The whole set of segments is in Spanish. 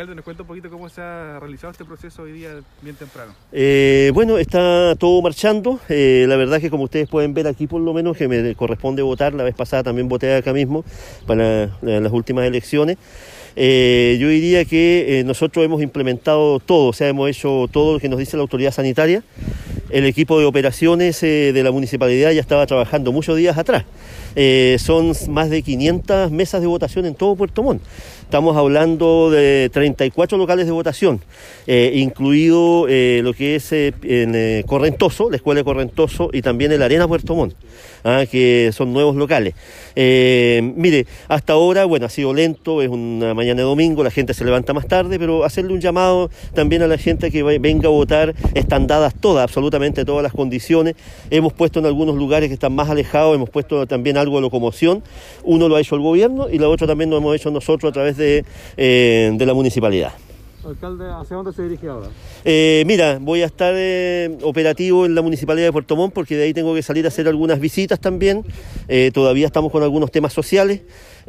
Alcalde, nos cuenta un poquito cómo se ha realizado este proceso hoy día bien temprano. Eh, bueno, está todo marchando. Eh, la verdad que como ustedes pueden ver aquí por lo menos que me corresponde votar, la vez pasada también voté acá mismo para las últimas elecciones. Eh, yo diría que nosotros hemos implementado todo, o sea, hemos hecho todo lo que nos dice la autoridad sanitaria. El equipo de operaciones de la municipalidad ya estaba trabajando muchos días atrás. son más de 500 mesas de votación en todo Puerto Montt. Estamos hablando de 34 locales de votación, eh, incluido eh, lo que es eh, en Correntoso, la Escuela de Correntoso y también el Arena Puerto Montt, ah, que son nuevos locales. mire, hasta ahora, bueno, ha sido lento, es una mañana de domingo, la gente se levanta más tarde, pero hacerle un llamado también a la gente que venga a votar, están dadas todas, absolutamente todas las condiciones. Hemos puesto en algunos lugares que están más alejados, hemos puesto también algo de locomoción. Uno lo ha hecho el gobierno y la otra también lo hemos hecho nosotros a través de eh, de, la municipalidad. Alcalde, ¿hacia dónde se dirige ahora? Eh, mira, voy a estar eh, operativo en la municipalidad de Puerto Montt porque de ahí tengo que salir a hacer algunas visitas también. todavía estamos con algunos temas sociales.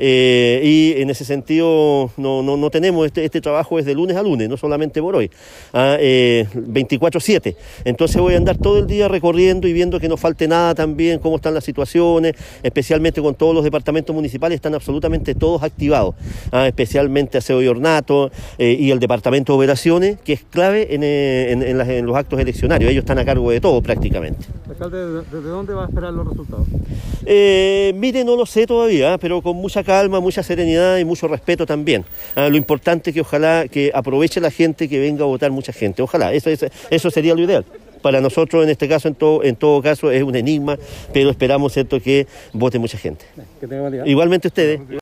Eh, y en ese sentido no, no, no tenemos este, este, trabajo es de lunes a lunes, no solamente por hoy, a, 24/7. Eh, Entonces voy a andar todo el día recorriendo y viendo que no falte nada también, cómo están las situaciones, especialmente con todos los departamentos municipales, están absolutamente todos activados, ¿ah? especialmente Aseo y Ornato eh, y el departamento de operaciones, que es clave en, en, en, los actos eleccionarios, ellos están a cargo de todo prácticamente. Alcalde, ¿desde dónde va a esperar los resultados? mire, no lo sé todavía, pero con mucha calma, mucha serenidad y mucho respeto también. Ah, lo importante es que ojalá que aproveche la gente que venga a votar mucha gente. Ojalá, eso, eso sería lo ideal para nosotros en este caso, en todo, en todo caso, es un enigma, pero esperamos cierto que vote mucha gente. Igualmente ustedes.